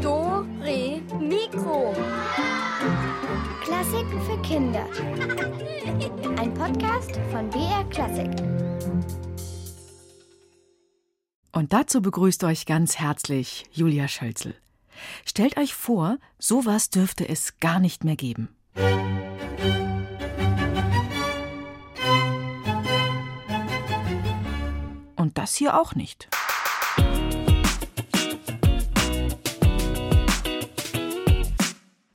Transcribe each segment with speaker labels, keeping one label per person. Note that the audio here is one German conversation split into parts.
Speaker 1: Do, Re, Mikro.
Speaker 2: Klassiken für Kinder. Ein Podcast von BR Klassik.
Speaker 3: Und dazu begrüßt euch ganz herzlich Julia Schölzel. Stellt euch vor, sowas dürfte es gar nicht mehr geben. Und das hier auch nicht.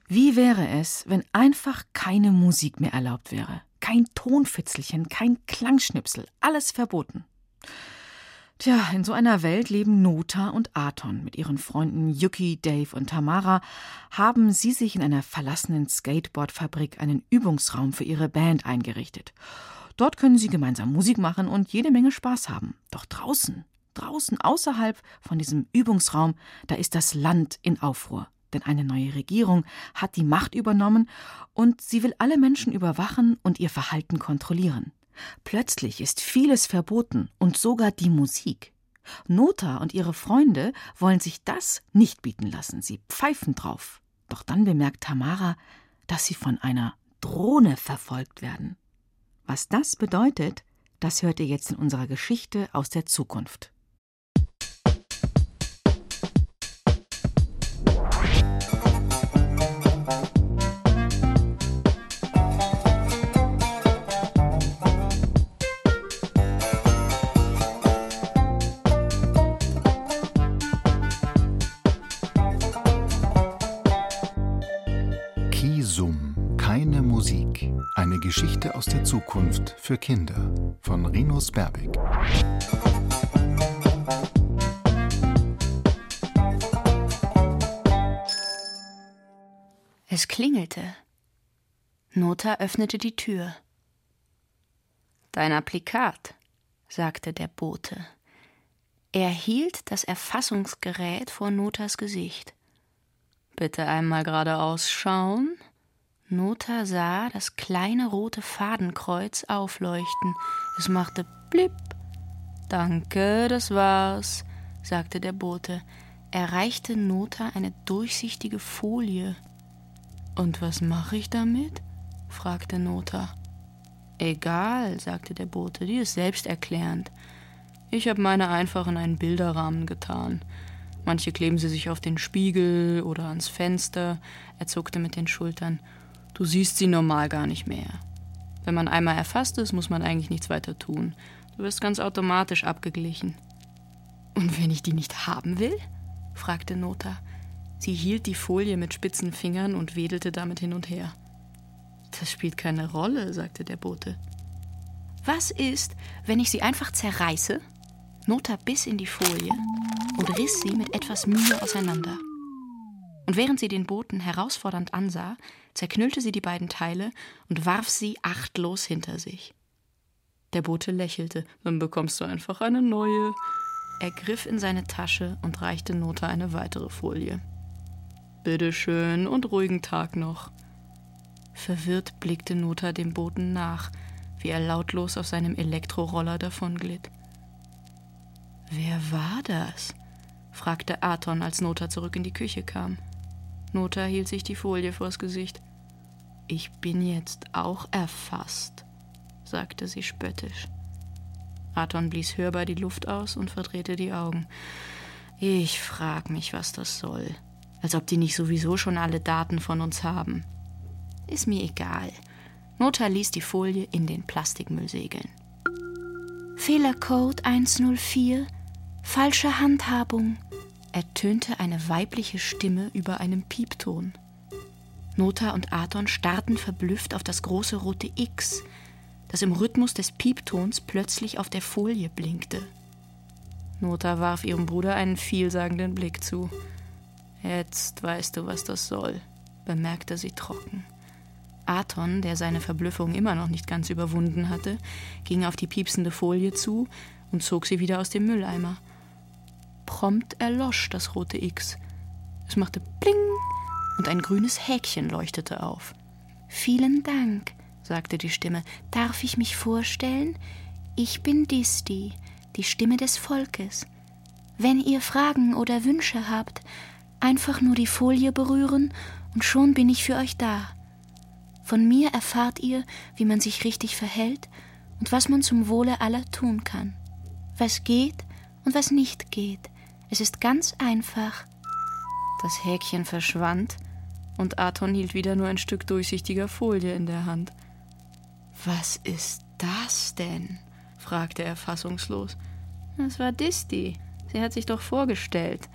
Speaker 3: Wie wäre es, wenn einfach keine Musik mehr erlaubt wäre? Kein Tonfitzelchen, kein Klangschnipsel, alles verboten. Tja, in so einer Welt leben Nota und Aton. Mit ihren Freunden Yuki, Dave und Tamara haben sie sich in einer verlassenen Skateboardfabrik einen Übungsraum für ihre Band eingerichtet. Dort können sie gemeinsam Musik machen und jede Menge Spaß haben. Doch draußen, draußen außerhalb von diesem Übungsraum, da ist das Land in Aufruhr. Denn eine neue Regierung hat die Macht übernommen und sie will alle Menschen überwachen und ihr Verhalten kontrollieren. Plötzlich ist vieles verboten und sogar die Musik. Nota und ihre Freunde wollen sich das nicht bieten lassen. Sie pfeifen drauf. Doch dann bemerkt Tamara, dass sie von einer Drohne verfolgt werden. Was das bedeutet, das hört ihr jetzt in unserer Geschichte aus der Zukunft.
Speaker 4: Für Kinder von Rinus Berbeck.
Speaker 5: Es klingelte. Nota öffnete die Tür. Dein Applikat, sagte der Bote. Er hielt das Erfassungsgerät vor Notas Gesicht. Bitte einmal geradeaus schauen. Nota sah das kleine rote Fadenkreuz aufleuchten. Es machte blip. Danke, das war's, sagte der Bote. Er reichte Nota eine durchsichtige Folie. Und was mache ich damit? fragte Nota. Egal, sagte der Bote, die ist selbsterklärend. Ich habe meine einfach in einen Bilderrahmen getan. Manche kleben sie sich auf den Spiegel oder ans Fenster. Er zuckte mit den Schultern. Du siehst sie normal gar nicht mehr. Wenn man einmal erfasst ist, muss man eigentlich nichts weiter tun. Du wirst ganz automatisch abgeglichen. Und wenn ich die nicht haben will? fragte Nota. Sie hielt die Folie mit spitzen Fingern und wedelte damit hin und her. Das spielt keine Rolle, sagte der Bote. Was ist, wenn ich sie einfach zerreiße? Nota biss in die Folie und riss sie mit etwas Mühe auseinander. Und während sie den Boten herausfordernd ansah, zerknüllte sie die beiden Teile und warf sie achtlos hinter sich. Der Bote lächelte, dann bekommst du einfach eine neue. Er griff in seine Tasche und reichte Nota eine weitere Folie. Bitteschön und ruhigen Tag noch. Verwirrt blickte Nota dem Boten nach, wie er lautlos auf seinem Elektroroller davonglitt. Wer war das? fragte Aton, als Nota zurück in die Küche kam. Nota hielt sich die Folie vors Gesicht. Ich bin jetzt auch erfasst, sagte sie spöttisch. Aton blies hörbar die Luft aus und verdrehte die Augen. Ich frag mich, was das soll. Als ob die nicht sowieso schon alle Daten von uns haben. Ist mir egal. Nota ließ die Folie in den Plastikmüll segeln. Fehlercode 104, falsche Handhabung, ertönte eine weibliche Stimme über einem Piepton. Nota und Aton starrten verblüfft auf das große rote X, das im Rhythmus des Pieptons plötzlich auf der Folie blinkte. Nota warf ihrem Bruder einen vielsagenden Blick zu. Jetzt weißt du, was das soll, bemerkte sie trocken. Aton, der seine Verblüffung immer noch nicht ganz überwunden hatte, ging auf die piepsende Folie zu und zog sie wieder aus dem Mülleimer. Prompt erlosch das rote X. Es machte Bling und ein grünes Häkchen leuchtete auf. Vielen Dank, sagte die Stimme. Darf ich mich vorstellen? Ich bin Disti.
Speaker 6: die Stimme des Volkes. Wenn ihr Fragen oder Wünsche habt, einfach nur die Folie berühren und schon bin ich für euch da. Von mir erfahrt ihr, wie man sich richtig verhält und was man zum Wohle aller tun kann. Was geht und was nicht geht. Es ist ganz einfach.
Speaker 5: Das Häkchen verschwand und Aton hielt wieder nur ein Stück durchsichtiger Folie in der Hand. Was ist das denn? fragte er fassungslos. Das war Disti. Sie hat sich doch vorgestellt,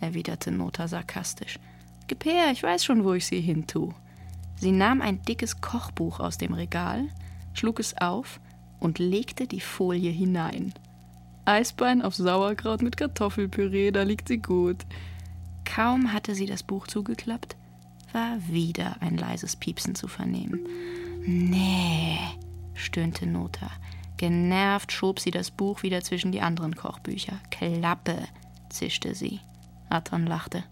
Speaker 5: erwiderte Nota sarkastisch. Gib her, ich weiß schon, wo ich sie hintu. Sie nahm ein dickes Kochbuch aus dem Regal, schlug es auf und legte die Folie hinein. Eisbein auf Sauerkraut mit Kartoffelpüree, da liegt sie gut. Kaum hatte sie das Buch zugeklappt, war wieder ein leises Piepsen zu vernehmen. Nee, stöhnte Nota. Genervt schob sie das Buch wieder zwischen die anderen Kochbücher. Klappe, zischte sie. Aton lachte.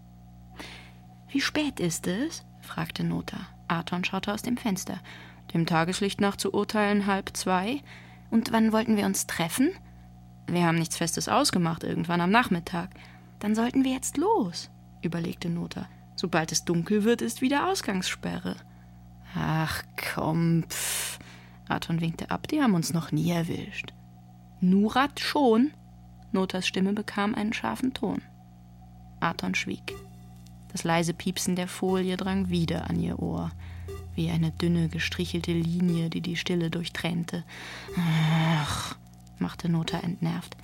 Speaker 5: Wie spät ist es? fragte Nota. Aton schaute aus dem Fenster. Dem Tageslicht nach zu urteilen halb zwei. Und wann wollten wir uns treffen? Wir haben nichts Festes ausgemacht, irgendwann am Nachmittag. Dann sollten wir jetzt los, überlegte Nota. Sobald es dunkel wird, ist wieder Ausgangssperre. Ach komm, pff. Aton winkte ab, die haben uns noch nie erwischt. Nurat schon? Notas Stimme bekam einen scharfen Ton. Aton schwieg. Das leise Piepsen der Folie drang wieder an ihr Ohr, wie eine dünne, gestrichelte Linie, die die Stille durchtrennte. Ach, machte Nota entnervt.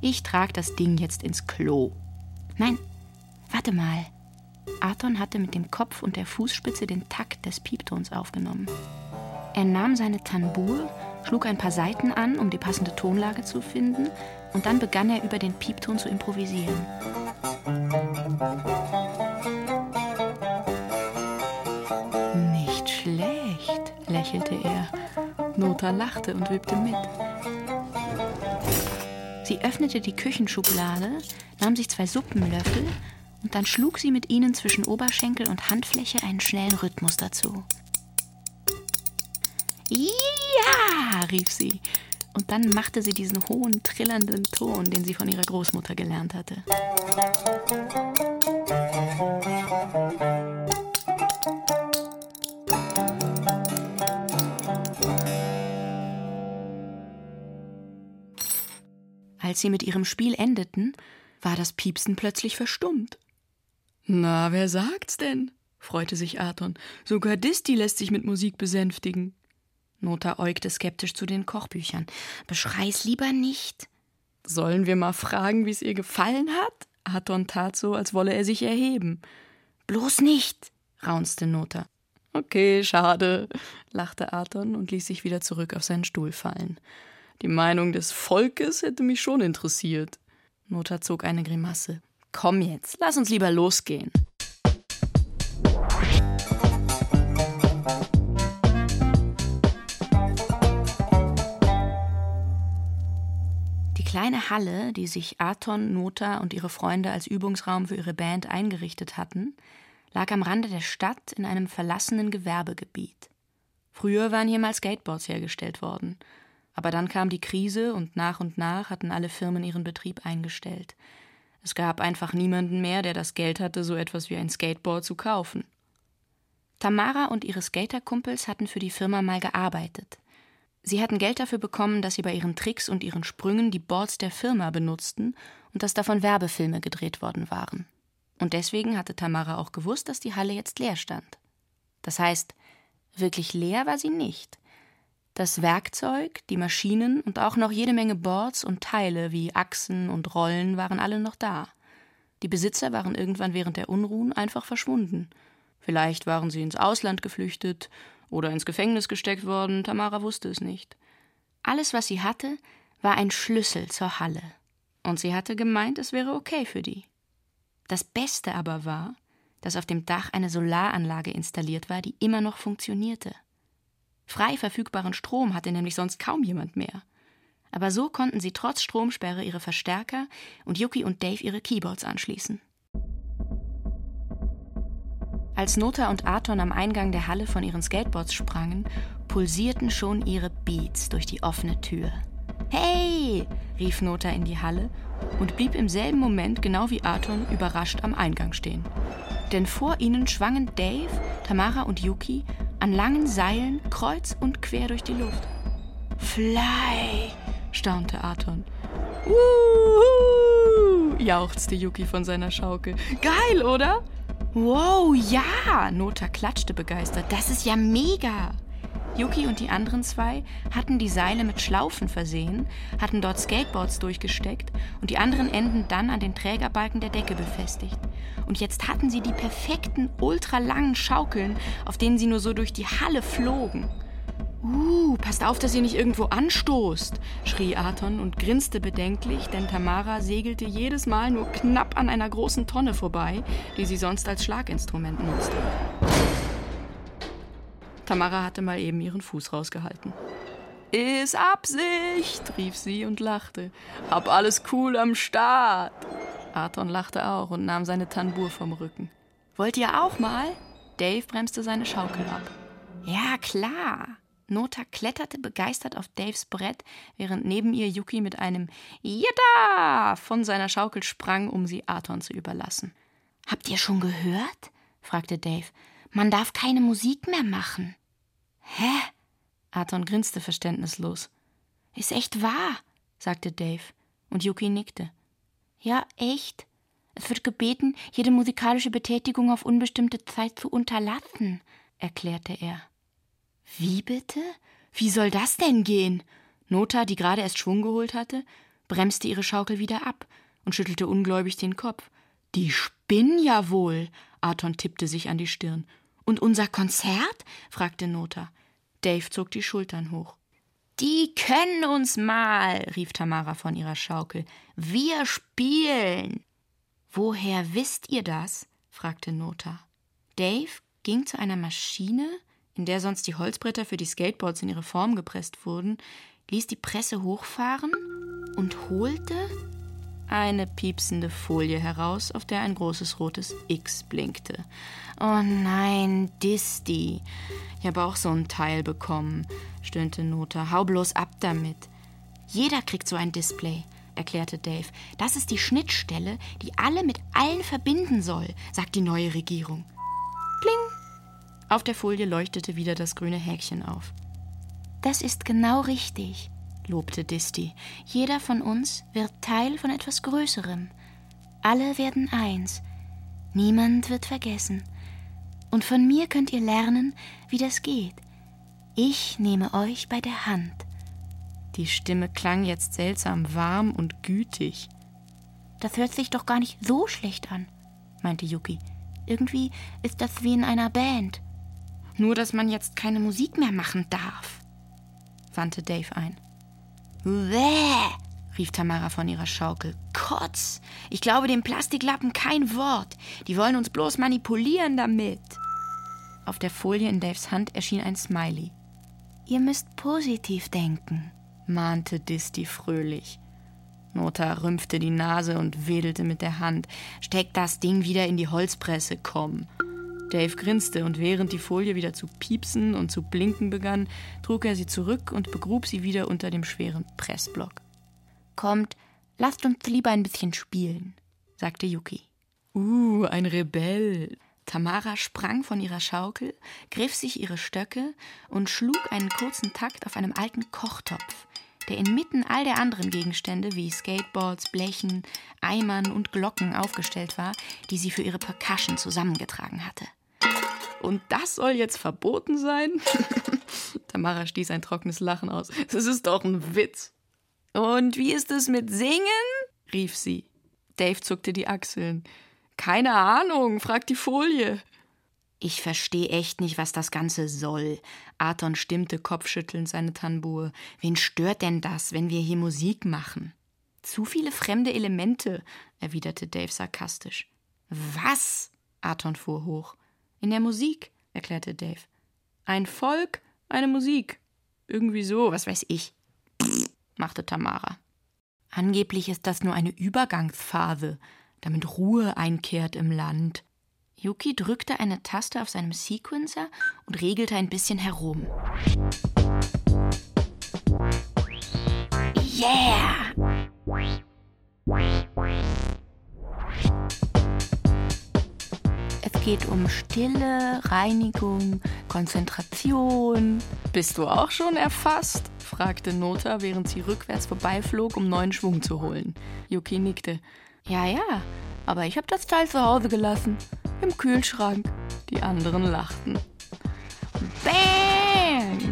Speaker 5: Ich trag das Ding jetzt ins Klo. Nein, warte mal. Aton hatte mit dem Kopf und der Fußspitze den Takt des Pieptons aufgenommen. Er nahm seine Tambur, schlug ein paar Saiten an, um die passende Tonlage zu finden, und dann begann er über den Piepton zu improvisieren. Nicht schlecht, lächelte er. Nota lachte und wippte mit. Sie öffnete die Küchenschublade, nahm sich zwei Suppenlöffel und dann schlug sie mit ihnen zwischen Oberschenkel und Handfläche einen schnellen Rhythmus dazu. Ja, rief sie. Und dann machte sie diesen hohen, trillernden Ton, den sie von ihrer Großmutter gelernt hatte. Als sie mit ihrem Spiel endeten, war das Piepsen plötzlich verstummt. Na, wer sagt's denn? freute sich Aton. Sogar Disti lässt sich mit Musik besänftigen. Nota äugte skeptisch zu den Kochbüchern. Beschrei's lieber nicht. Sollen wir mal fragen, wie es ihr gefallen hat? Aton tat so, als wolle er sich erheben. Bloß nicht, raunzte Nota. Okay, schade, lachte Aton und ließ sich wieder zurück auf seinen Stuhl fallen. Die Meinung des Volkes hätte mich schon interessiert. Nota zog eine Grimasse. Komm jetzt, lass uns lieber losgehen. Die kleine Halle, die sich Aton, Nota und ihre Freunde als Übungsraum für ihre Band eingerichtet hatten, lag am Rande der Stadt in einem verlassenen Gewerbegebiet. Früher waren hier mal Skateboards hergestellt worden, aber dann kam die Krise und nach und nach hatten alle Firmen ihren Betrieb eingestellt. Es gab einfach niemanden mehr, der das Geld hatte, so etwas wie ein Skateboard zu kaufen. Tamara und ihre Skaterkumpels hatten für die Firma mal gearbeitet. Sie hatten Geld dafür bekommen, dass sie bei ihren Tricks und ihren Sprüngen die Boards der Firma benutzten und dass davon Werbefilme gedreht worden waren. Und deswegen hatte Tamara auch gewusst, dass die Halle jetzt leer stand. Das heißt, wirklich leer war sie nicht. Das Werkzeug, die Maschinen und auch noch jede Menge Boards und Teile wie Achsen und Rollen waren alle noch da. Die Besitzer waren irgendwann während der Unruhen einfach verschwunden. Vielleicht waren sie ins Ausland geflüchtet oder ins Gefängnis gesteckt worden, Tamara wusste es nicht. Alles, was sie hatte, war ein Schlüssel zur Halle. Und sie hatte gemeint, es wäre okay für die. Das Beste aber war, dass auf dem Dach eine Solaranlage installiert war, die immer noch funktionierte. Frei verfügbaren Strom hatte nämlich sonst kaum jemand mehr. Aber so konnten sie trotz Stromsperre ihre Verstärker und Yuki und Dave ihre Keyboards anschließen. Als Nota und Aton am Eingang der Halle von ihren Skateboards sprangen, pulsierten schon ihre Beats durch die offene Tür. Hey! rief Nota in die Halle und blieb im selben Moment, genau wie Aton, überrascht am Eingang stehen. Denn vor ihnen schwangen Dave, Tamara und Yuki an langen Seilen kreuz und quer durch die Luft. Fly! staunte Aton. Uhu! jauchzte Yuki von seiner Schaukel. Geil, oder? Wow, ja! Nota klatschte begeistert. Das ist ja mega! Yuki und die anderen zwei hatten die Seile mit Schlaufen versehen, hatten dort Skateboards durchgesteckt und die anderen Enden dann an den Trägerbalken der Decke befestigt. Und jetzt hatten sie die perfekten, ultralangen Schaukeln, auf denen sie nur so durch die Halle flogen. Uh, passt auf, dass ihr nicht irgendwo anstoßt, schrie Aton und grinste bedenklich, denn Tamara segelte jedes Mal nur knapp an einer großen Tonne vorbei, die sie sonst als Schlaginstrument nutzte. Tamara hatte mal eben ihren Fuß rausgehalten. Ist Absicht, rief sie und lachte. Hab alles cool am Start. Arthon lachte auch und nahm seine Tanbur vom Rücken. Wollt ihr auch mal? Dave bremste seine Schaukel ab. Ja, klar. Nota kletterte begeistert auf Daves Brett, während neben ihr Yuki mit einem Jada von seiner Schaukel sprang, um sie Arthon zu überlassen. Habt ihr schon gehört? fragte Dave. Man darf keine Musik mehr machen. Hä? Arthon grinste verständnislos. Ist echt wahr, sagte Dave, und Yuki nickte. Ja, echt. Es wird gebeten, jede musikalische Betätigung auf unbestimmte Zeit zu unterlassen, erklärte er. Wie bitte? Wie soll das denn gehen? Nota, die gerade erst Schwung geholt hatte, bremste ihre Schaukel wieder ab und schüttelte ungläubig den Kopf. Die spinnen ja wohl. Arthon tippte sich an die Stirn. Und unser Konzert? fragte Nota. Dave zog die Schultern hoch. Die können uns mal, rief Tamara von ihrer Schaukel. Wir spielen. Woher wisst ihr das? fragte Nota. Dave ging zu einer Maschine, in der sonst die Holzbretter für die Skateboards in ihre Form gepresst wurden, ließ die Presse hochfahren und holte eine piepsende Folie heraus, auf der ein großes rotes X blinkte. Oh nein, Disti. Ich habe auch so ein Teil bekommen, stöhnte Nota. Hau bloß ab damit. Jeder kriegt so ein Display, erklärte Dave. Das ist die Schnittstelle, die alle mit allen verbinden soll, sagt die neue Regierung. Pling! Auf der Folie leuchtete wieder das grüne Häkchen auf. Das ist genau richtig lobte Disti. Jeder von uns wird Teil von etwas Größerem. Alle werden eins. Niemand wird vergessen. Und von mir könnt ihr lernen, wie das geht. Ich nehme euch bei der Hand. Die Stimme klang jetzt seltsam warm und gütig. Das hört sich doch gar nicht so schlecht an, meinte Yuki. Irgendwie ist das wie in einer Band. Nur, dass man jetzt keine Musik mehr machen darf, wandte Dave ein. Bäh, rief Tamara von ihrer Schaukel. Kotz! Ich glaube dem Plastiklappen kein Wort. Die wollen uns bloß manipulieren damit. Auf der Folie in Daves Hand erschien ein Smiley. Ihr müsst positiv denken, mahnte Disti fröhlich. Nota rümpfte die Nase und wedelte mit der Hand. Steck das Ding wieder in die Holzpresse, komm. Dave grinste, und während die Folie wieder zu piepsen und zu blinken begann, trug er sie zurück und begrub sie wieder unter dem schweren Pressblock. Kommt, lasst uns lieber ein bisschen spielen, sagte Yuki. Uh, ein Rebell. Tamara sprang von ihrer Schaukel, griff sich ihre Stöcke und schlug einen kurzen Takt auf einem alten Kochtopf, der inmitten all der anderen Gegenstände wie Skateboards, Blechen, Eimern und Glocken aufgestellt war, die sie für ihre Percussion zusammengetragen hatte. Und das soll jetzt verboten sein? Tamara stieß ein trockenes Lachen aus. Das ist doch ein Witz. Und wie ist es mit Singen? rief sie. Dave zuckte die Achseln. Keine Ahnung, fragt die Folie. Ich verstehe echt nicht, was das Ganze soll. Arthon stimmte kopfschüttelnd seine Tanbur. Wen stört denn das, wenn wir hier Musik machen? Zu viele fremde Elemente, erwiderte Dave sarkastisch. Was? Arthon fuhr hoch. In der Musik, erklärte Dave. Ein Volk, eine Musik. Irgendwie so, was weiß ich, machte Tamara. Angeblich ist das nur eine Übergangsphase, damit Ruhe einkehrt im Land, Yuki drückte eine Taste auf seinem Sequencer und regelte ein bisschen herum. Yeah! Geht um Stille, Reinigung, Konzentration. Bist du auch schon erfasst? fragte Nota, während sie rückwärts vorbeiflog, um neuen Schwung zu holen. Yuki nickte. Ja, ja, aber ich habe das Teil zu Hause gelassen. Im Kühlschrank. Die anderen lachten. Bang!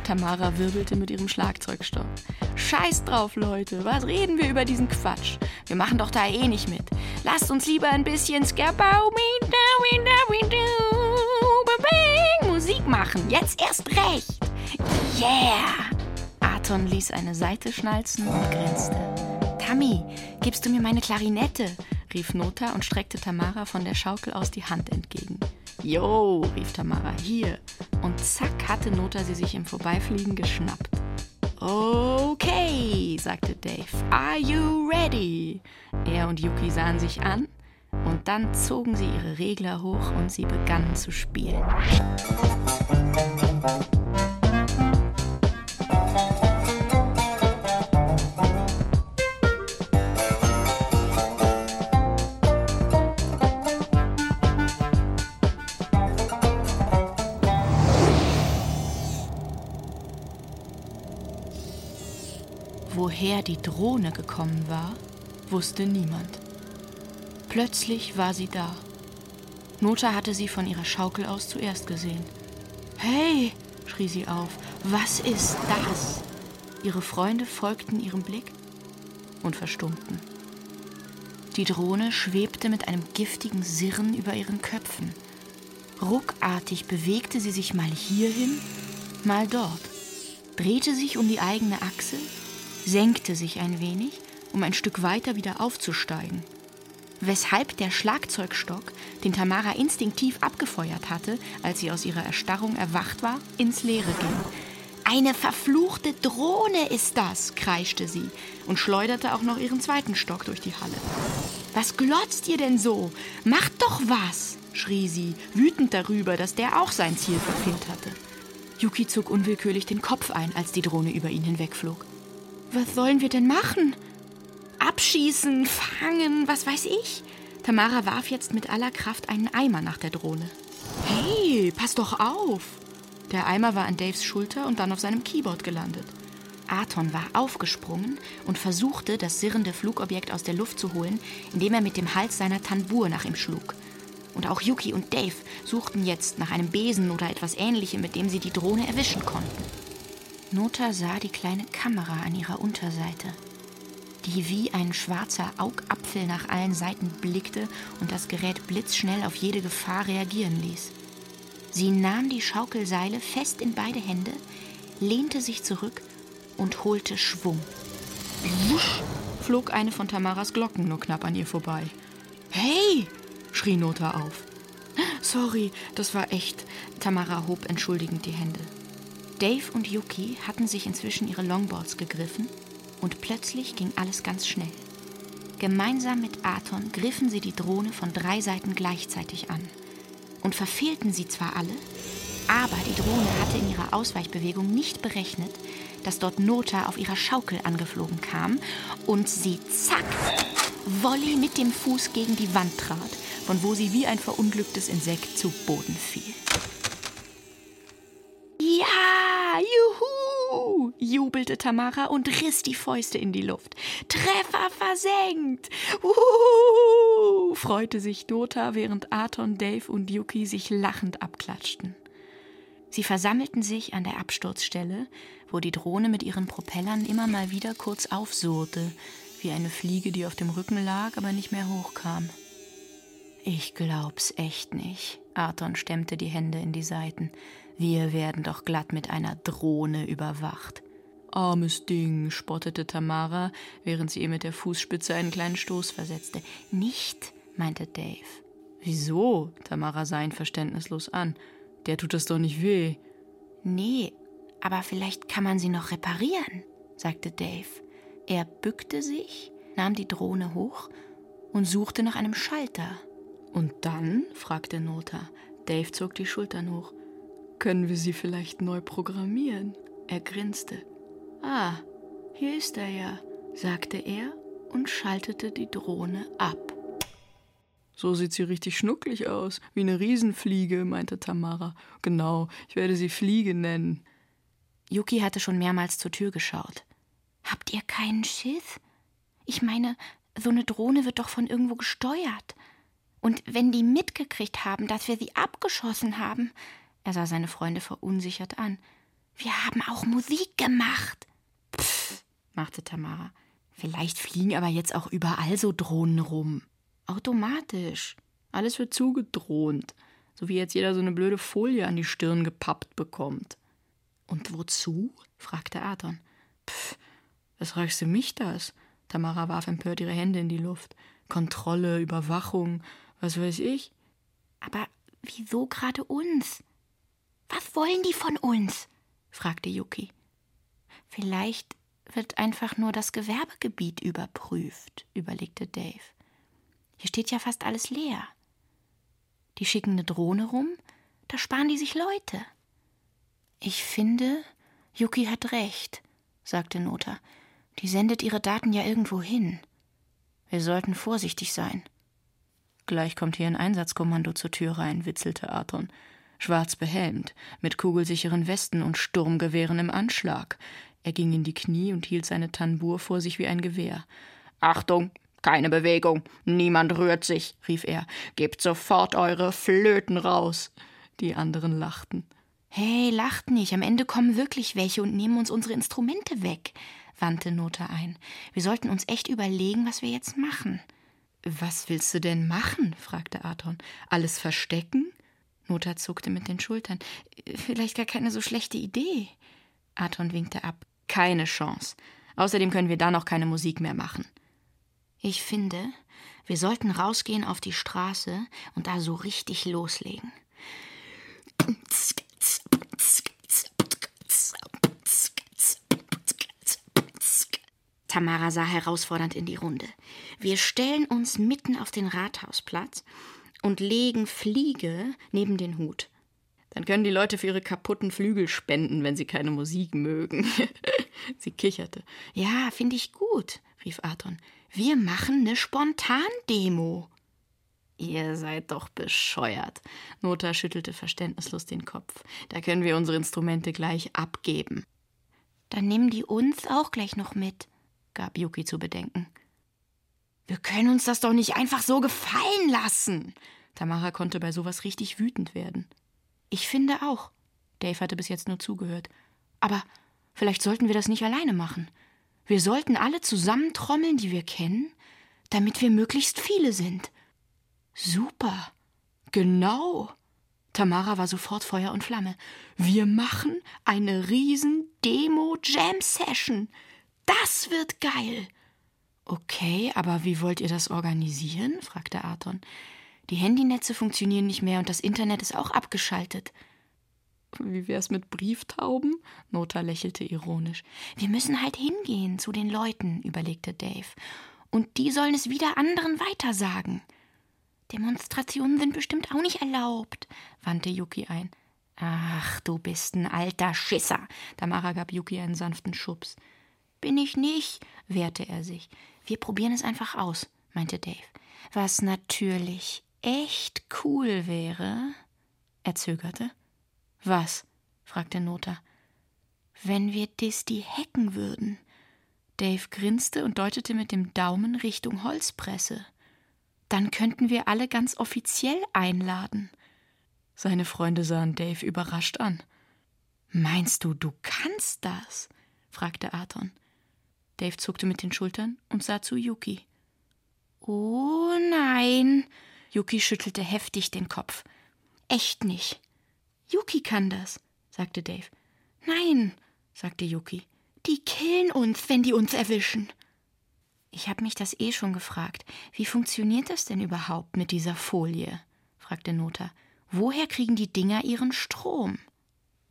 Speaker 5: Tamara wirbelte mit ihrem Schlagzeugstock. Scheiß drauf, Leute. Was reden wir über diesen Quatsch? Wir machen doch da eh nicht mit. Lasst uns lieber ein bisschen Musik machen. Jetzt erst recht. Yeah! Aton ließ eine Seite schnalzen und grinste. Tammy, gibst du mir meine Klarinette? rief Nota und streckte Tamara von der Schaukel aus die Hand entgegen. Jo, rief Tamara, hier. Und zack hatte Nota sie sich im Vorbeifliegen geschnappt. Okay, sagte Dave. Are you ready? Er und Yuki sahen sich an und dann zogen sie ihre Regler hoch und sie begannen zu spielen. Woher die Drohne gekommen war, wusste niemand. Plötzlich war sie da. Nota hatte sie von ihrer Schaukel aus zuerst gesehen. Hey, schrie sie auf, was ist das? Ihre Freunde folgten ihrem Blick und verstummten. Die Drohne schwebte mit einem giftigen Sirren über ihren Köpfen. Ruckartig bewegte sie sich mal hierhin, mal dort, drehte sich um die eigene Achse senkte sich ein wenig, um ein Stück weiter wieder aufzusteigen. Weshalb der Schlagzeugstock, den Tamara instinktiv abgefeuert hatte, als sie aus ihrer Erstarrung erwacht war, ins Leere ging. Eine verfluchte Drohne ist das, kreischte sie und schleuderte auch noch ihren zweiten Stock durch die Halle. Was glotzt ihr denn so? Macht doch was, schrie sie, wütend darüber, dass der auch sein Ziel verfehlt hatte. Yuki zog unwillkürlich den Kopf ein, als die Drohne über ihn hinwegflog. Was sollen wir denn machen? Abschießen, fangen, was weiß ich? Tamara warf jetzt mit aller Kraft einen Eimer nach der Drohne. Hey, pass doch auf! Der Eimer war an Daves Schulter und dann auf seinem Keyboard gelandet. Aton war aufgesprungen und versuchte, das sirrende Flugobjekt aus der Luft zu holen, indem er mit dem Hals seiner Tanbur nach ihm schlug. Und auch Yuki und Dave suchten jetzt nach einem Besen oder etwas Ähnlichem, mit dem sie die Drohne erwischen konnten. Nota sah die kleine Kamera an ihrer Unterseite, die wie ein schwarzer Augapfel nach allen Seiten blickte und das Gerät blitzschnell auf jede Gefahr reagieren ließ. Sie nahm die Schaukelseile fest in beide Hände, lehnte sich zurück und holte Schwung. Wusch flog eine von Tamaras Glocken nur knapp an ihr vorbei. Hey! schrie Nota auf. Sorry, das war echt. Tamara hob entschuldigend die Hände. Dave und Yuki hatten sich inzwischen ihre Longboards gegriffen und plötzlich ging alles ganz schnell. Gemeinsam mit Aton griffen sie die Drohne von drei Seiten gleichzeitig an und verfehlten sie zwar alle, aber die Drohne hatte in ihrer Ausweichbewegung nicht berechnet, dass dort Nota auf ihrer Schaukel angeflogen kam und sie zack, Volley mit dem Fuß gegen die Wand trat, von wo sie wie ein verunglücktes Insekt zu Boden fiel. juhu, jubelte Tamara und riss die Fäuste in die Luft. Treffer versenkt! Uhu, freute sich Dota, während Aton, Dave und Yuki sich lachend abklatschten. Sie versammelten sich an der Absturzstelle, wo die Drohne mit ihren Propellern immer mal wieder kurz aufsurrte, wie eine Fliege, die auf dem Rücken lag, aber nicht mehr hochkam. Ich glaub's echt nicht. Arton stemmte die Hände in die Seiten. Wir werden doch glatt mit einer Drohne überwacht. Armes Ding, spottete Tamara, während sie ihr mit der Fußspitze einen kleinen Stoß versetzte. Nicht, meinte Dave. Wieso? Tamara sah ihn verständnislos an. Der tut es doch nicht weh. Nee, aber vielleicht kann man sie noch reparieren, sagte Dave. Er bückte sich, nahm die Drohne hoch und suchte nach einem Schalter. Und dann? fragte Nota. Dave zog die Schultern hoch. Können wir sie vielleicht neu programmieren? Er grinste. Ah, hier ist er ja. sagte er und schaltete die Drohne ab.
Speaker 3: So sieht sie richtig schnucklig aus, wie eine Riesenfliege, meinte Tamara. Genau, ich werde sie Fliege nennen.
Speaker 5: Yuki hatte schon mehrmals zur Tür geschaut. Habt ihr keinen Schiss? Ich meine, so eine Drohne wird doch von irgendwo gesteuert. Und wenn die mitgekriegt haben, dass wir sie abgeschossen haben. Er sah seine Freunde verunsichert an. Wir haben auch Musik gemacht. Machte Tamara. Vielleicht fliegen aber jetzt auch überall so Drohnen rum. Automatisch. Alles wird zugedrohnt. So wie jetzt jeder so eine blöde Folie an die Stirn gepappt bekommt. Und wozu? fragte Adon. Pff, was fragst du mich das? Tamara warf empört ihre Hände in die Luft. Kontrolle, Überwachung, was weiß ich. Aber wieso gerade uns? Was wollen die von uns? fragte Yuki. Vielleicht wird einfach nur das Gewerbegebiet überprüft, überlegte Dave. Hier steht ja fast alles leer. Die schicken eine Drohne rum, da sparen die sich Leute. Ich finde, Yuki hat recht, sagte Nota. Die sendet ihre Daten ja irgendwo hin. Wir sollten vorsichtig sein. Gleich kommt hier ein Einsatzkommando zur Tür rein, witzelte Arthur. Schwarz behelmt, mit kugelsicheren Westen und Sturmgewehren im Anschlag. Er ging in die Knie und hielt seine Tanbur vor sich wie ein Gewehr. Achtung, keine Bewegung, niemand rührt sich, rief er. Gebt sofort eure Flöten raus. Die anderen lachten. Hey, lacht nicht, am Ende kommen wirklich welche und nehmen uns unsere Instrumente weg, wandte Nota ein. Wir sollten uns echt überlegen, was wir jetzt machen. Was willst du denn machen? fragte Arthur. Alles verstecken? Nota zuckte mit den Schultern. Vielleicht gar keine so schlechte Idee. Arthur winkte ab. Keine Chance. Außerdem können wir da noch keine Musik mehr machen. Ich finde, wir sollten rausgehen auf die Straße und da so richtig loslegen. Tamara sah herausfordernd in die Runde. Wir stellen uns mitten auf den Rathausplatz und legen Fliege neben den Hut. Dann können die Leute für ihre kaputten Flügel spenden, wenn sie keine Musik mögen. sie kicherte. Ja, finde ich gut, rief Arthur. Wir machen eine Spontandemo. Ihr seid doch bescheuert. Nota schüttelte verständnislos den Kopf. Da können wir unsere Instrumente gleich abgeben. Dann nehmen die uns auch gleich noch mit, gab Yuki zu bedenken. Wir können uns das doch nicht einfach so gefallen lassen. Tamara konnte bei sowas richtig wütend werden. Ich finde auch. Dave hatte bis jetzt nur zugehört. Aber vielleicht sollten wir das nicht alleine machen. Wir sollten alle zusammentrommeln, die wir kennen, damit wir möglichst viele sind. Super. Genau. Tamara war sofort Feuer und Flamme. Wir machen eine riesen Demo-Jam-Session. Das wird geil. Okay, aber wie wollt ihr das organisieren? fragte Arthur. Die Handynetze funktionieren nicht mehr und das Internet ist auch abgeschaltet. Wie wär's mit Brieftauben? Nota lächelte ironisch. Wir müssen halt hingehen zu den Leuten, überlegte Dave. Und die sollen es wieder anderen weitersagen. Demonstrationen sind bestimmt auch nicht erlaubt, wandte Yuki ein. Ach, du bist ein alter Schisser. Tamara gab Yuki einen sanften Schubs. Bin ich nicht, wehrte er sich. Wir probieren es einfach aus, meinte Dave. Was natürlich echt cool wäre. Er zögerte. Was? fragte Nota. Wenn wir Disti hacken würden. Dave grinste und deutete mit dem Daumen Richtung Holzpresse. Dann könnten wir alle ganz offiziell einladen. Seine Freunde sahen Dave überrascht an. Meinst du, du kannst das? fragte Arthur. Dave zuckte mit den Schultern und sah zu Yuki. Oh nein, Yuki schüttelte heftig den Kopf. Echt nicht. Yuki kann das, sagte Dave. Nein, sagte Yuki. Die killen uns, wenn die uns erwischen. Ich habe mich das eh schon gefragt. Wie funktioniert das denn überhaupt mit dieser Folie? fragte Nota. Woher kriegen die Dinger ihren Strom?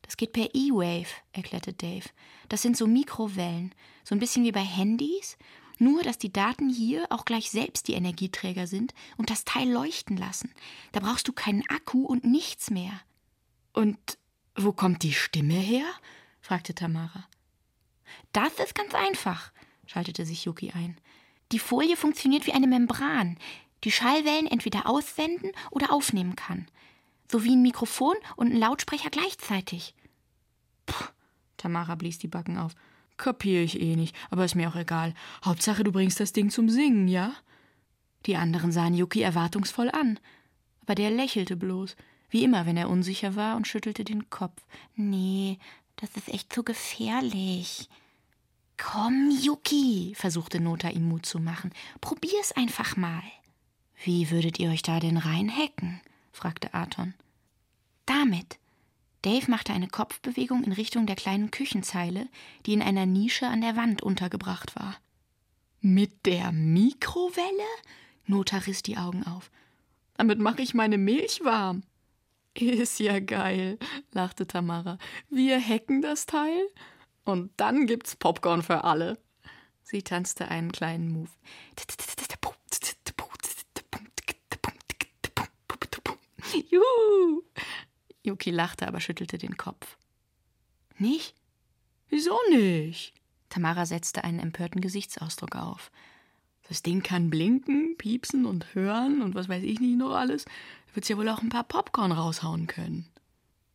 Speaker 5: Das geht per E-Wave, erklärte Dave. Das sind so Mikrowellen, so ein bisschen wie bei Handys, nur, dass die Daten hier auch gleich selbst die Energieträger sind und das Teil leuchten lassen. Da brauchst du keinen Akku und nichts mehr. Und wo kommt die Stimme her? fragte Tamara. Das ist ganz einfach, schaltete sich Yuki ein. Die Folie funktioniert wie eine Membran, die Schallwellen entweder aussenden oder aufnehmen kann. So wie ein Mikrofon und ein Lautsprecher gleichzeitig.
Speaker 3: Puh, Tamara blies die Backen auf. Kapier ich eh nicht, aber ist mir auch egal. Hauptsache, du bringst das Ding zum Singen, ja?
Speaker 5: Die anderen sahen Yuki erwartungsvoll an, aber der lächelte bloß, wie immer, wenn er unsicher war, und schüttelte den Kopf. Nee, das ist echt zu gefährlich. Komm, Yuki, versuchte Nota ihm Mut zu machen. Probier's einfach mal. Wie würdet ihr euch da denn reinhacken? fragte Aton. Damit. Dave machte eine Kopfbewegung in Richtung der kleinen Küchenzeile, die in einer Nische an der Wand untergebracht war.
Speaker 3: Mit der Mikrowelle? Nota riss die Augen auf. Damit mache ich meine Milch warm. Ist ja geil, lachte Tamara. Wir hacken das Teil und dann gibt's Popcorn für alle. Sie tanzte einen kleinen Move. Juhu! Yuki lachte, aber schüttelte den Kopf.
Speaker 5: Nicht?
Speaker 3: Wieso nicht?
Speaker 5: Tamara setzte einen empörten Gesichtsausdruck auf.
Speaker 3: Das Ding kann blinken, piepsen und hören und was weiß ich nicht noch alles. Wird's ja wohl auch ein paar Popcorn raushauen können.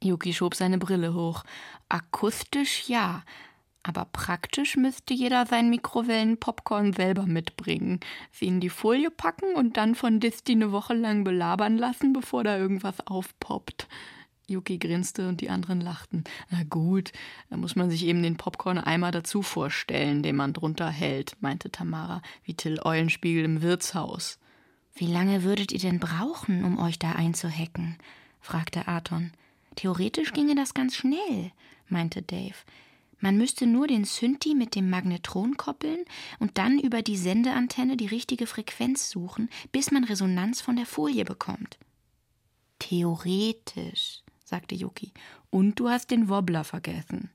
Speaker 5: Yuki schob seine Brille hoch. Akustisch ja, aber praktisch müsste jeder sein Mikrowellen-Popcorn selber mitbringen, sie in die Folie packen und dann von Disti eine Woche lang belabern lassen, bevor da irgendwas aufpoppt. Yuki grinste und die anderen lachten. Na gut, da muss man sich eben den Popcorn-Eimer dazu vorstellen, den man drunter hält, meinte Tamara, wie Till Eulenspiegel im Wirtshaus. Wie lange würdet ihr denn brauchen, um euch da einzuhacken? fragte Aton. Theoretisch ginge das ganz schnell, meinte Dave. Man müsste nur den Synthi mit dem Magnetron koppeln und dann über die Sendeantenne die richtige Frequenz suchen, bis man Resonanz von der Folie bekommt. Theoretisch, sagte Yuki. Und du hast den Wobbler vergessen.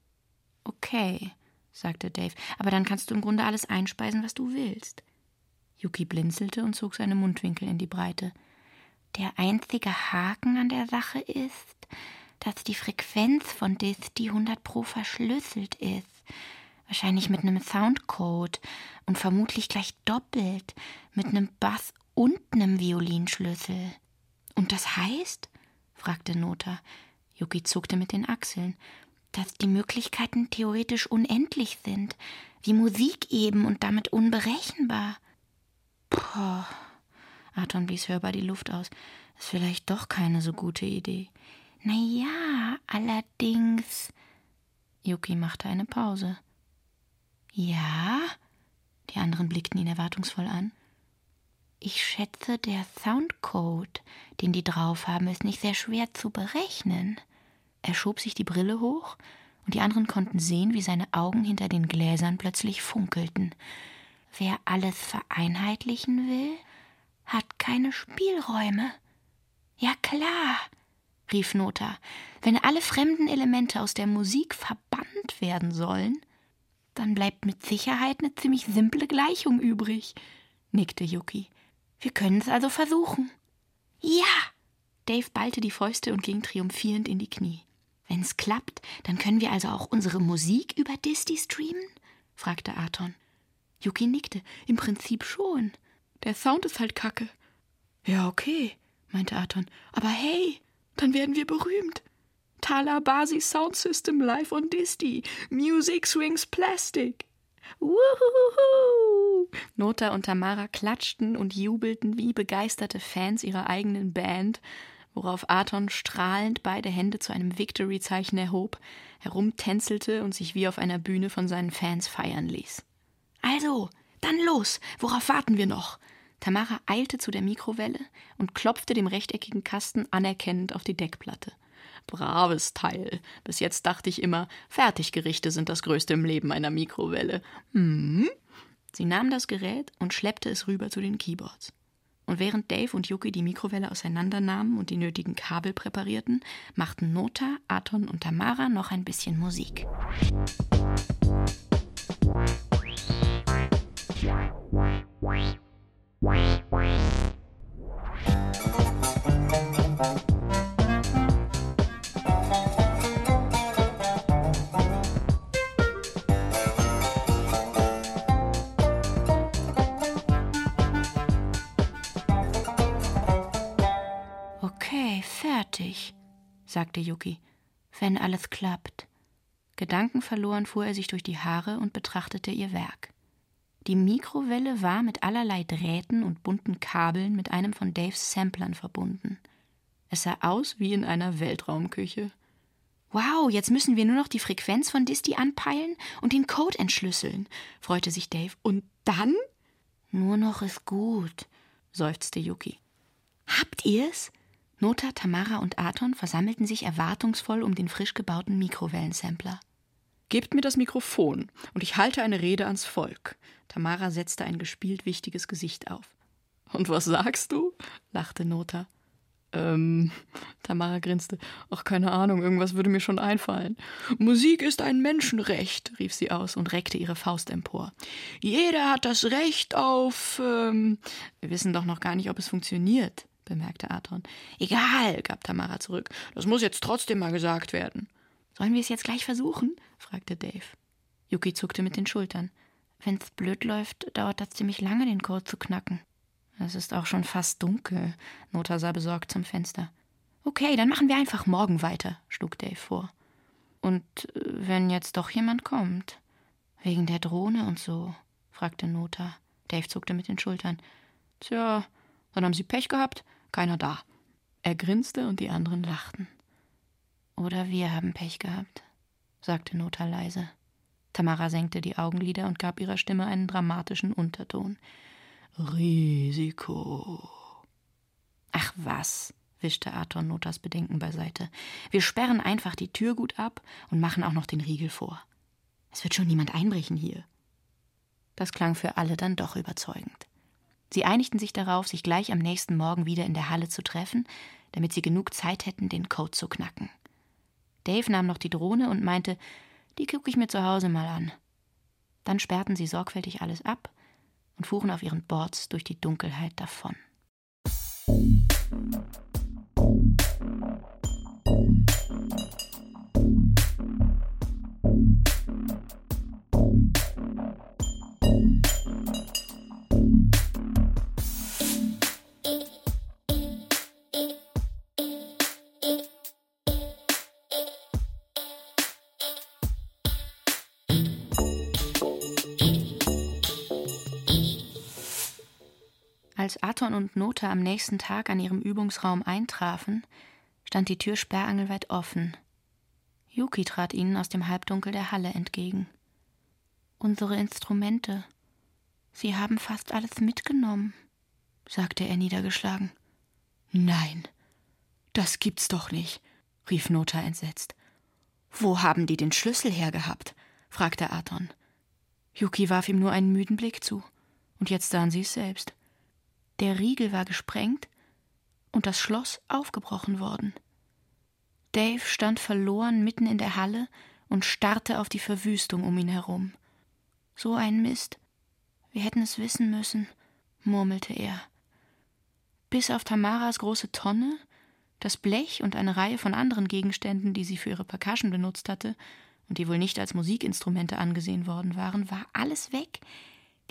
Speaker 5: Okay, sagte Dave, aber dann kannst du im Grunde alles einspeisen, was du willst. Yuki blinzelte und zog seine Mundwinkel in die Breite. Der einzige Haken an der Sache ist, dass die Frequenz von Disti 100 Pro verschlüsselt ist. Wahrscheinlich mit einem Soundcode und vermutlich gleich doppelt mit einem Bass und einem Violinschlüssel. Und das heißt? fragte Nota. Yuki zuckte mit den Achseln. Dass die Möglichkeiten theoretisch unendlich sind, wie Musik eben und damit unberechenbar. Puh. Aton blies hörbar die Luft aus. Ist vielleicht doch keine so gute Idee. Na ja, allerdings. Yuki machte eine Pause. Ja? Die anderen blickten ihn erwartungsvoll an. Ich schätze, der Soundcode, den die drauf haben, ist nicht sehr schwer zu berechnen. Er schob sich die Brille hoch, und die anderen konnten sehen, wie seine Augen hinter den Gläsern plötzlich funkelten. Wer alles vereinheitlichen will, hat keine Spielräume. Ja klar, rief Nota, wenn alle fremden Elemente aus der Musik verbannt werden sollen, dann bleibt mit Sicherheit eine ziemlich simple Gleichung übrig, nickte Yuki. Wir können es also versuchen. Ja! Dave ballte die Fäuste und ging triumphierend in die Knie. Wenn's klappt, dann können wir also auch unsere Musik über Disney streamen? fragte Aton. Yuki nickte. Im Prinzip schon. Der Sound ist halt kacke.
Speaker 3: Ja, okay, meinte Aton. Aber hey, dann werden wir berühmt. Tala Basi Sound System live on Disney. Music swings plastic. Wuhuhu! Nota und Tamara klatschten und jubelten wie begeisterte Fans ihrer eigenen Band, worauf Aton strahlend beide Hände zu einem Victory-Zeichen erhob, herumtänzelte und sich wie auf einer Bühne von seinen Fans feiern ließ. Also, dann los! Worauf warten wir noch? Tamara eilte zu der Mikrowelle und klopfte dem rechteckigen Kasten anerkennend auf die Deckplatte. Braves Teil. Bis jetzt dachte ich immer, Fertiggerichte sind das Größte im Leben einer Mikrowelle. Hm? Sie nahm das Gerät und schleppte es rüber zu den Keyboards. Und während Dave und Yuki die Mikrowelle auseinandernahmen und die nötigen Kabel präparierten, machten Nota, Aton und Tamara noch ein bisschen Musik.
Speaker 5: Okay, fertig, sagte Yuki, wenn alles klappt. Gedankenverloren fuhr er sich durch die Haare und betrachtete ihr Werk. Die Mikrowelle war mit allerlei Drähten und bunten Kabeln mit einem von Daves Samplern verbunden. Es sah aus wie in einer Weltraumküche. Wow, jetzt müssen wir nur noch die Frequenz von Disti anpeilen und den Code entschlüsseln, freute sich Dave. Und dann? Nur noch ist gut, seufzte Yuki. Habt ihr's? Nota, Tamara und Aton versammelten sich erwartungsvoll um den frisch gebauten Mikrowellensampler.
Speaker 3: Gebt mir das Mikrofon und ich halte eine Rede ans Volk. Tamara setzte ein gespielt wichtiges Gesicht auf. Und was sagst du? lachte Nota. Ähm, Tamara grinste. Ach, keine Ahnung, irgendwas würde mir schon einfallen. Musik ist ein Menschenrecht, rief sie aus und reckte ihre Faust empor. Jeder hat das Recht auf. Ähm, wir wissen doch noch gar nicht, ob es funktioniert, bemerkte Aton. Egal, gab Tamara zurück. Das muss jetzt trotzdem mal gesagt werden.
Speaker 5: Sollen wir es jetzt gleich versuchen? fragte Dave. Yuki zuckte mit den Schultern. Wenn's blöd läuft, dauert das ziemlich lange, den Code zu knacken. Es ist auch schon fast dunkel. Nota sah besorgt zum Fenster. Okay, dann machen wir einfach morgen weiter, schlug Dave vor. Und äh, wenn jetzt doch jemand kommt? Wegen der Drohne und so? fragte Nota. Dave zuckte mit den Schultern. Tja, dann haben sie Pech gehabt, keiner da. Er grinste und die anderen lachten. Oder wir haben Pech gehabt, sagte Nota leise. Tamara senkte die Augenlider und gab ihrer Stimme einen dramatischen Unterton. Risiko. Ach was, wischte Arthur Notas Bedenken beiseite. Wir sperren einfach die Tür gut ab und machen auch noch den Riegel vor. Es wird schon niemand einbrechen hier. Das klang für alle dann doch überzeugend. Sie einigten sich darauf, sich gleich am nächsten Morgen wieder in der Halle zu treffen, damit sie genug Zeit hätten, den Code zu knacken. Dave nahm noch die Drohne und meinte, die gucke ich mir zu Hause mal an. Dann sperrten sie sorgfältig alles ab und fuhren auf ihren Boards durch die Dunkelheit davon. Als Aton und Nota am nächsten Tag an ihrem Übungsraum eintrafen, stand die Tür sperrangelweit offen. Yuki trat ihnen aus dem Halbdunkel der Halle entgegen. Unsere Instrumente. Sie haben fast alles mitgenommen, sagte er niedergeschlagen. Nein, das gibt's doch nicht, rief Nota entsetzt. Wo haben die den Schlüssel hergehabt? fragte Aton. Yuki warf ihm nur einen müden Blick zu, und jetzt sahen sie es selbst. Der Riegel war gesprengt und das Schloss aufgebrochen worden. Dave stand verloren mitten in der Halle und starrte auf die Verwüstung um ihn herum. So ein Mist. Wir hätten es wissen müssen, murmelte er. Bis auf Tamaras große Tonne, das Blech und eine Reihe von anderen Gegenständen, die sie für ihre Percussion benutzt hatte und die wohl nicht als Musikinstrumente angesehen worden waren, war alles weg,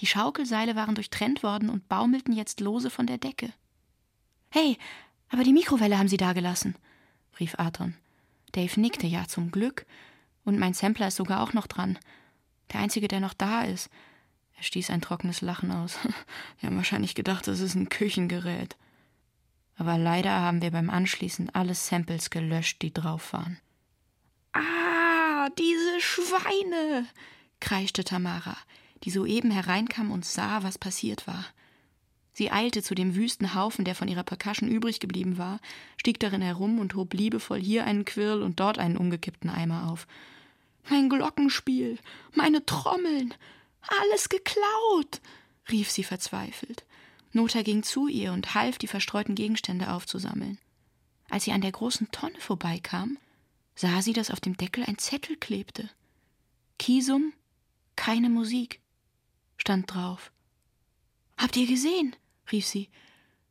Speaker 5: die Schaukelseile waren durchtrennt worden und baumelten jetzt lose von der Decke. Hey, aber die Mikrowelle haben Sie dagelassen, rief Aton. Dave nickte ja zum Glück, und mein Sampler ist sogar auch noch dran. Der einzige, der noch da ist. Er stieß ein trockenes Lachen aus. Wir haben wahrscheinlich gedacht, das ist ein Küchengerät. Aber leider haben wir beim Anschließen alle Samples gelöscht, die drauf waren. Ah, diese Schweine! kreischte Tamara die soeben hereinkam und sah, was passiert war. Sie eilte zu dem wüsten Haufen, der von ihrer Percussion übrig geblieben war, stieg darin herum und hob liebevoll hier einen Quirl und dort einen umgekippten Eimer auf. Mein Glockenspiel, meine Trommeln, alles geklaut, rief sie verzweifelt. Nota ging zu ihr und half, die verstreuten Gegenstände aufzusammeln. Als sie an der großen Tonne vorbeikam, sah sie, dass auf dem Deckel ein Zettel klebte. Kisum, keine Musik stand drauf. Habt ihr gesehen? rief sie.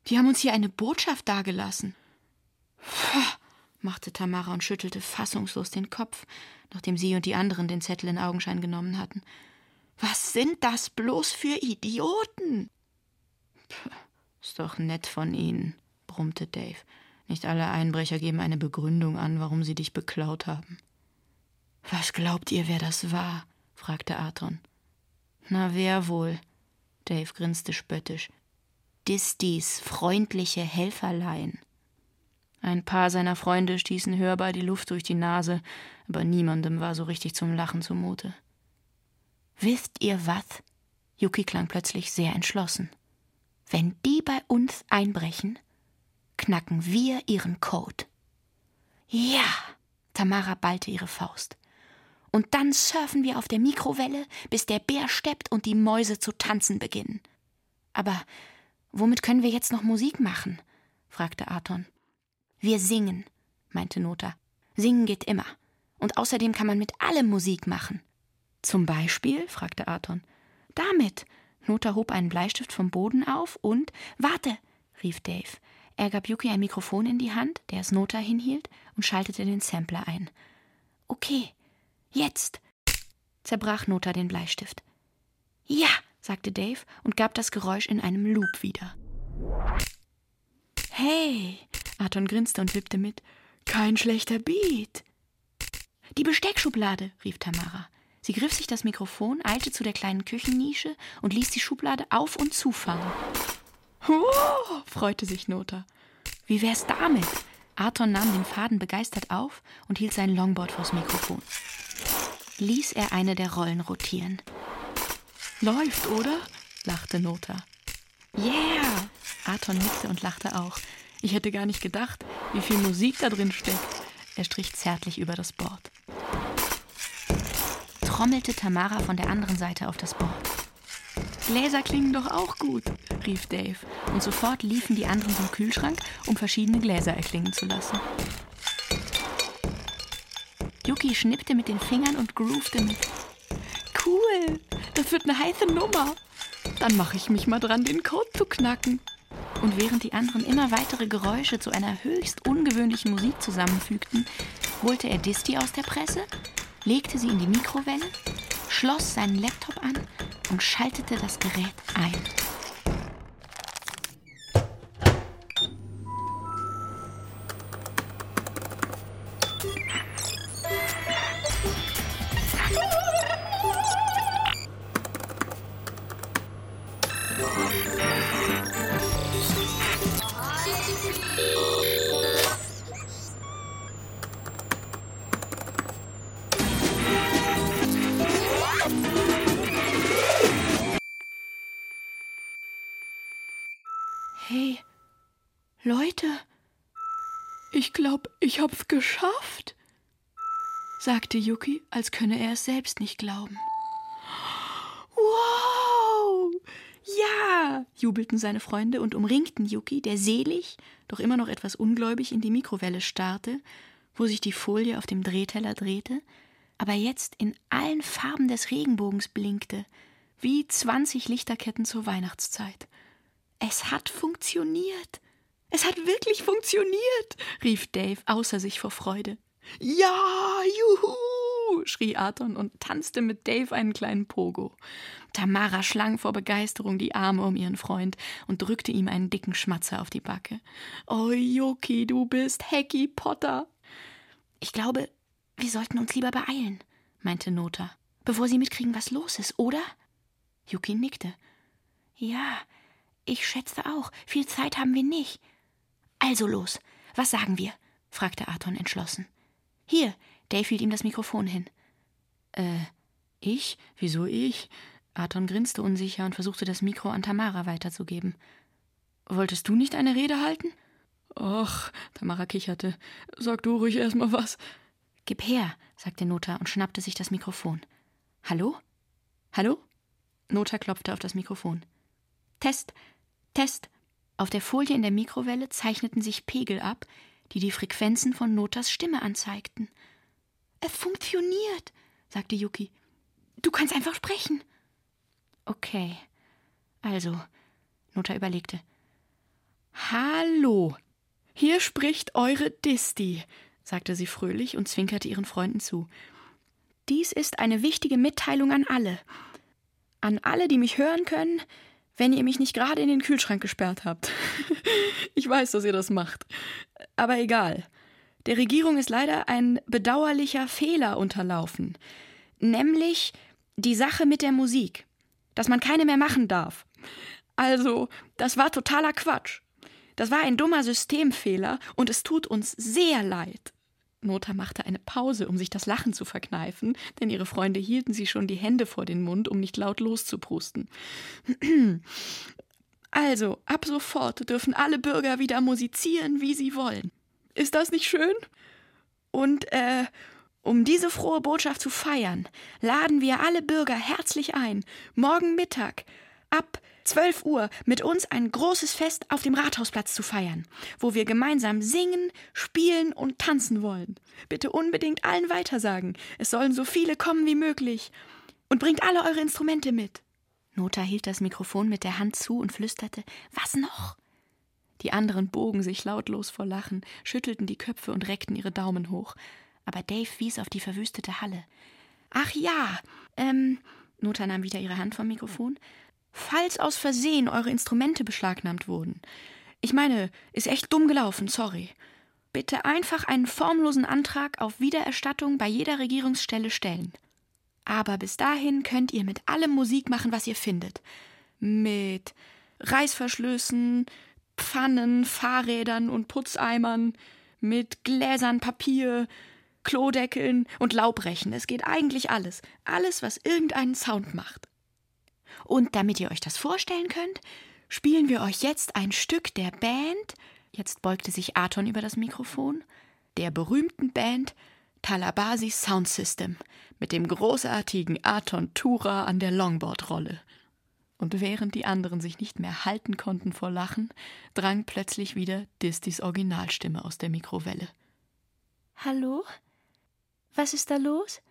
Speaker 5: Die haben uns hier eine Botschaft dagelassen. Pah, machte Tamara und schüttelte fassungslos den Kopf, nachdem sie und die anderen den Zettel in Augenschein genommen hatten. Was sind das bloß für Idioten? Puh, ist doch nett von Ihnen, brummte Dave. Nicht alle Einbrecher geben eine Begründung an, warum sie dich beklaut haben. Was glaubt ihr, wer das war? fragte Arton. Na, wer wohl? Dave grinste spöttisch. Distys freundliche Helferlein. Ein paar seiner Freunde stießen hörbar die Luft durch die Nase, aber niemandem war so richtig zum Lachen zumute. Wisst ihr was? Yuki klang plötzlich sehr entschlossen. Wenn die bei uns einbrechen, knacken wir ihren Code. Ja, Tamara ballte ihre Faust. Und dann surfen wir auf der Mikrowelle, bis der Bär steppt und die Mäuse zu tanzen beginnen. Aber womit können wir jetzt noch Musik machen? fragte Arton. Wir singen, meinte Nota. Singen geht immer. Und außerdem kann man mit allem Musik machen. Zum Beispiel? fragte Arton. Damit. Nota hob einen Bleistift vom Boden auf und. Warte! rief Dave. Er gab Yuki ein Mikrofon in die Hand, der es Nota hinhielt, und schaltete den Sampler ein. Okay, jetzt! zerbrach Nota den Bleistift. Ja, sagte Dave und gab das Geräusch in einem Loop wieder. Hey! Arton grinste und wippte mit. Kein schlechter Beat! Die Besteckschublade, rief Tamara. Sie griff sich das Mikrofon, eilte zu der kleinen Küchennische und ließ die Schublade auf und zufahren. Oh, freute sich Nota. Wie wär's damit? Arton nahm den Faden begeistert auf und hielt sein Longboard vors Mikrofon. Ließ er eine der Rollen rotieren. Läuft, oder? lachte Nota. Yeah! Arton nickte und lachte auch. Ich hätte gar nicht gedacht, wie viel Musik da drin steckt. Er strich zärtlich über das Board. Trommelte Tamara von der anderen Seite auf das Board. Gläser klingen doch auch gut, rief Dave. Und sofort liefen die anderen zum Kühlschrank, um verschiedene Gläser erklingen zu lassen. Yuki schnippte mit den Fingern und groovte mit. Cool, das wird eine heiße Nummer. Dann mache ich mich mal dran, den Code zu knacken. Und während die anderen immer weitere Geräusche zu einer höchst ungewöhnlichen Musik zusammenfügten, holte er Disti aus der Presse, legte sie in die Mikrowelle, schloss seinen Laptop an und schaltete das Gerät ein. Sagte Yuki, als könne er es selbst nicht glauben. Wow! Ja! jubelten seine Freunde und umringten Yuki, der selig, doch immer noch etwas ungläubig in die Mikrowelle starrte, wo sich die Folie auf dem Drehteller drehte, aber jetzt in allen Farben des Regenbogens blinkte, wie zwanzig Lichterketten zur Weihnachtszeit. Es hat funktioniert. Es hat wirklich funktioniert, rief Dave außer sich vor Freude. Ja, juhu, schrie Arton und tanzte mit Dave einen kleinen Pogo. Tamara schlang vor Begeisterung die Arme um ihren Freund und drückte ihm einen dicken Schmatzer auf die Backe. Oh, Yuki, du bist Hacky Potter. Ich glaube, wir sollten uns lieber beeilen, meinte Nota, bevor sie mitkriegen, was los ist, oder? Yuki nickte. Ja, ich schätze auch. Viel Zeit haben wir nicht. Also los, was sagen wir? fragte Arton entschlossen. Hier, Dave hielt ihm das Mikrofon hin. Äh, ich? Wieso ich? Arton grinste unsicher und versuchte das Mikro an Tamara weiterzugeben. Wolltest du nicht eine Rede halten? Ach, Tamara kicherte. Sag du ruhig erst mal was. Gib her, sagte Nota und schnappte sich das Mikrofon. Hallo? Hallo? Nota klopfte auf das Mikrofon. Test, Test. Auf der Folie in der Mikrowelle zeichneten sich Pegel ab, die die Frequenzen von Notas Stimme anzeigten. Es funktioniert, sagte Yuki. Du kannst einfach sprechen. Okay. Also, Nota überlegte. Hallo, hier spricht eure Disti, sagte sie fröhlich und zwinkerte ihren Freunden zu. Dies ist eine wichtige Mitteilung an alle. An alle, die mich hören können, wenn ihr mich nicht gerade in den Kühlschrank gesperrt habt. ich weiß, dass ihr das macht. Aber egal. Der Regierung ist leider ein bedauerlicher Fehler unterlaufen. Nämlich die Sache mit der Musik. Dass man keine mehr machen darf. Also, das war totaler Quatsch. Das war ein dummer Systemfehler und es tut uns sehr leid. Nota machte eine Pause, um sich das Lachen zu verkneifen, denn ihre Freunde hielten sie schon die Hände vor den Mund, um nicht laut loszuprusten. Also, ab sofort dürfen alle Bürger wieder musizieren, wie sie wollen. Ist das nicht schön? Und, äh, um diese frohe Botschaft zu feiern, laden wir alle Bürger herzlich ein, morgen Mittag ab 12 Uhr mit uns ein großes Fest auf dem Rathausplatz zu feiern, wo wir gemeinsam singen, spielen und tanzen wollen. Bitte unbedingt allen weitersagen. Es sollen so viele kommen wie möglich. Und bringt alle eure Instrumente mit. Nota hielt das Mikrofon mit der Hand zu und flüsterte: Was noch? Die anderen bogen sich lautlos vor Lachen, schüttelten die Köpfe und reckten ihre Daumen hoch. Aber Dave wies auf die verwüstete Halle. Ach ja, ähm, Nota nahm wieder ihre Hand vom Mikrofon. Falls aus Versehen eure Instrumente beschlagnahmt wurden. Ich meine, ist echt dumm gelaufen, sorry. Bitte einfach einen formlosen Antrag auf Wiedererstattung bei jeder Regierungsstelle stellen. Aber bis dahin könnt ihr mit allem Musik machen, was ihr findet. Mit Reißverschlüssen, Pfannen, Fahrrädern und Putzeimern, mit Gläsern, Papier, Klodeckeln und Laubrechen. Es geht eigentlich alles. Alles, was irgendeinen Sound macht. Und damit ihr euch das vorstellen könnt, spielen wir euch jetzt ein Stück der Band, jetzt beugte sich Aton über das Mikrofon, der berühmten Band Talabasi Sound System mit dem großartigen Aton Tura an der Longboard-Rolle. Und während die anderen sich nicht mehr halten konnten vor Lachen, drang plötzlich wieder Distis Originalstimme aus der Mikrowelle.
Speaker 2: Hallo? Was ist da los?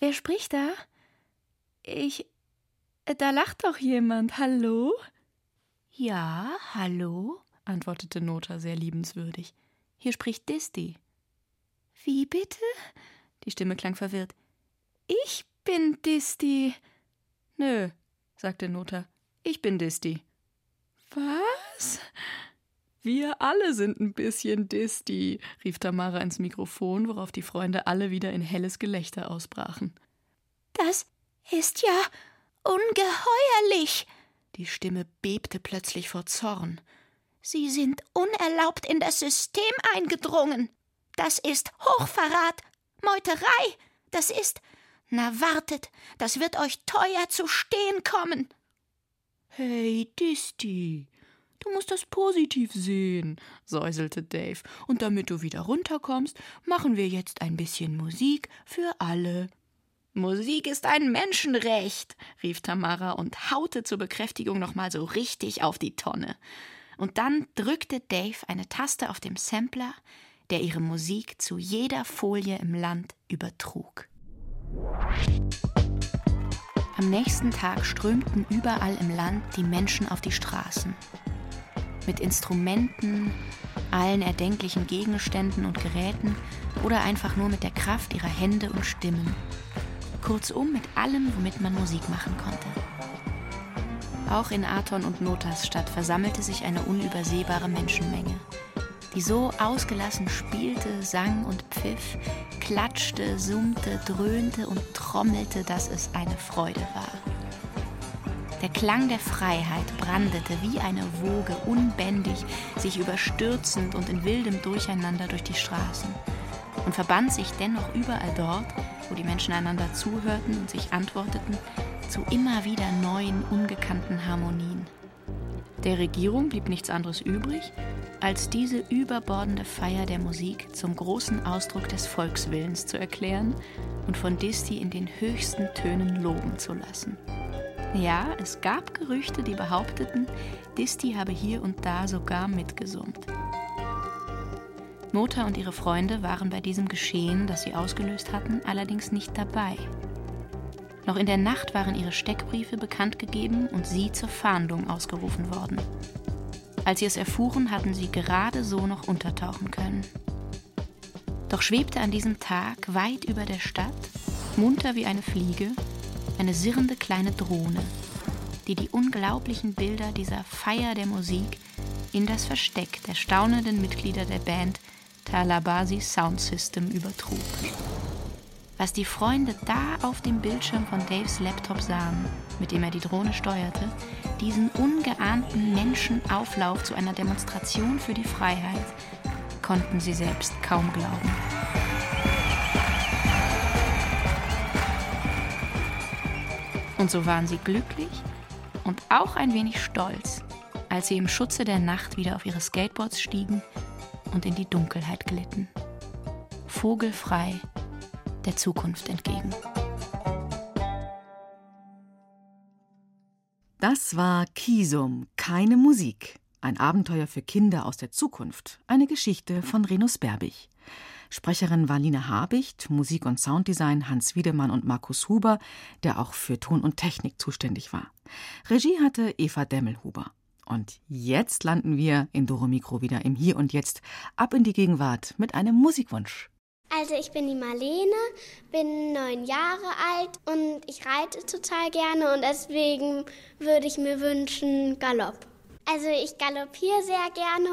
Speaker 2: Wer spricht da? Ich. Da lacht doch jemand. Hallo?
Speaker 5: Ja, hallo, antwortete Nota sehr liebenswürdig. Hier spricht Disti.
Speaker 2: Wie bitte?
Speaker 5: Die Stimme klang verwirrt.
Speaker 2: Ich bin Disti.
Speaker 5: Nö, sagte Nota. Ich bin Disti.
Speaker 2: Was?
Speaker 5: Wir alle sind ein bisschen Disti, rief Tamara ins Mikrofon, worauf die Freunde alle wieder in helles Gelächter ausbrachen.
Speaker 2: Das ist ja ungeheuerlich.
Speaker 5: Die Stimme bebte plötzlich vor Zorn.
Speaker 2: Sie sind unerlaubt in das System eingedrungen. Das ist Hochverrat, Meuterei. Das ist. Na wartet, das wird euch teuer zu stehen kommen.
Speaker 5: Hey, Disti, du musst das positiv sehen, säuselte Dave. Und damit du wieder runterkommst, machen wir jetzt ein bisschen Musik für alle. Musik ist ein Menschenrecht, rief Tamara und haute zur Bekräftigung nochmal so richtig auf die Tonne. Und dann drückte Dave eine Taste auf dem Sampler, der ihre Musik zu jeder Folie im Land übertrug. Am nächsten Tag strömten überall im Land die Menschen auf die Straßen. Mit Instrumenten, allen erdenklichen Gegenständen und Geräten oder einfach nur mit der Kraft ihrer Hände und Stimmen. Kurzum mit allem, womit man Musik machen konnte. Auch in Aton und Notas Stadt versammelte sich eine unübersehbare Menschenmenge, die so ausgelassen spielte, sang und pfiff, klatschte, summte, dröhnte und trommelte, dass es eine Freude war. Der Klang der Freiheit brandete wie eine Woge unbändig, sich überstürzend und in wildem Durcheinander durch die Straßen und verband sich dennoch überall dort, wo die Menschen einander zuhörten und sich antworteten, zu immer wieder neuen, ungekannten Harmonien. Der Regierung blieb nichts anderes übrig, als diese überbordende Feier der Musik zum großen Ausdruck des Volkswillens zu erklären und von Disti in den höchsten Tönen loben zu lassen. Ja, es gab Gerüchte, die behaupteten, Disti habe hier und da sogar mitgesummt. Nota und ihre Freunde waren bei diesem Geschehen, das sie ausgelöst hatten, allerdings nicht dabei. Noch in der Nacht waren ihre Steckbriefe bekannt gegeben und sie zur Fahndung ausgerufen worden. Als sie es erfuhren, hatten sie gerade so noch untertauchen können. Doch schwebte an diesem Tag weit über der Stadt, munter wie eine Fliege, eine sirrende kleine Drohne. die die unglaublichen Bilder dieser Feier der Musik in das Versteck der staunenden Mitglieder der Band Talabasi Sound System übertrug. Was die Freunde da auf dem Bildschirm von Daves Laptop sahen, mit dem er die Drohne steuerte, diesen ungeahnten Menschenauflauf zu einer Demonstration für die Freiheit, konnten sie selbst kaum glauben. Und so waren sie glücklich und auch ein wenig stolz, als sie im Schutze der Nacht wieder auf ihre Skateboards stiegen und in die Dunkelheit glitten. Vogelfrei der Zukunft entgegen.
Speaker 3: Das war Kisum, keine Musik. Ein Abenteuer für Kinder aus der Zukunft. Eine Geschichte von Renus Berbig. Sprecherin war Lina Habicht, Musik- und Sounddesign Hans Wiedemann und Markus Huber, der auch für Ton und Technik zuständig war. Regie hatte Eva Demmelhuber. Und jetzt landen wir in Doromikro wieder im Hier und Jetzt, ab in die Gegenwart mit einem Musikwunsch.
Speaker 7: Also ich bin die Marlene, bin neun Jahre alt und ich reite total gerne und deswegen würde ich mir wünschen Galopp. Also ich galoppiere sehr gerne.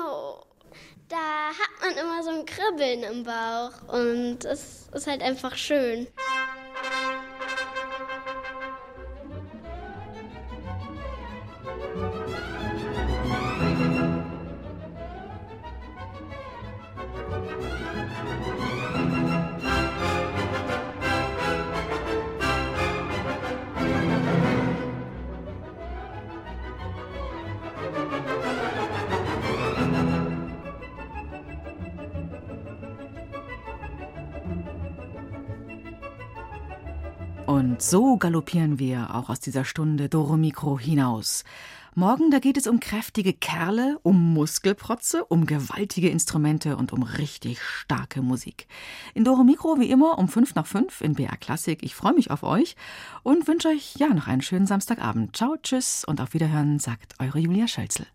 Speaker 7: Da hat man immer so ein Kribbeln im Bauch und es ist halt einfach schön.
Speaker 3: Und so galoppieren wir auch aus dieser Stunde Doromikro hinaus. Morgen, da geht es um kräftige Kerle, um Muskelprotze, um gewaltige Instrumente und um richtig starke Musik. In Doromikro wie immer um fünf nach fünf in BR Klassik. Ich freue mich auf euch und wünsche euch ja noch einen schönen Samstagabend. Ciao, tschüss und auf Wiederhören, sagt eure Julia Schölzel.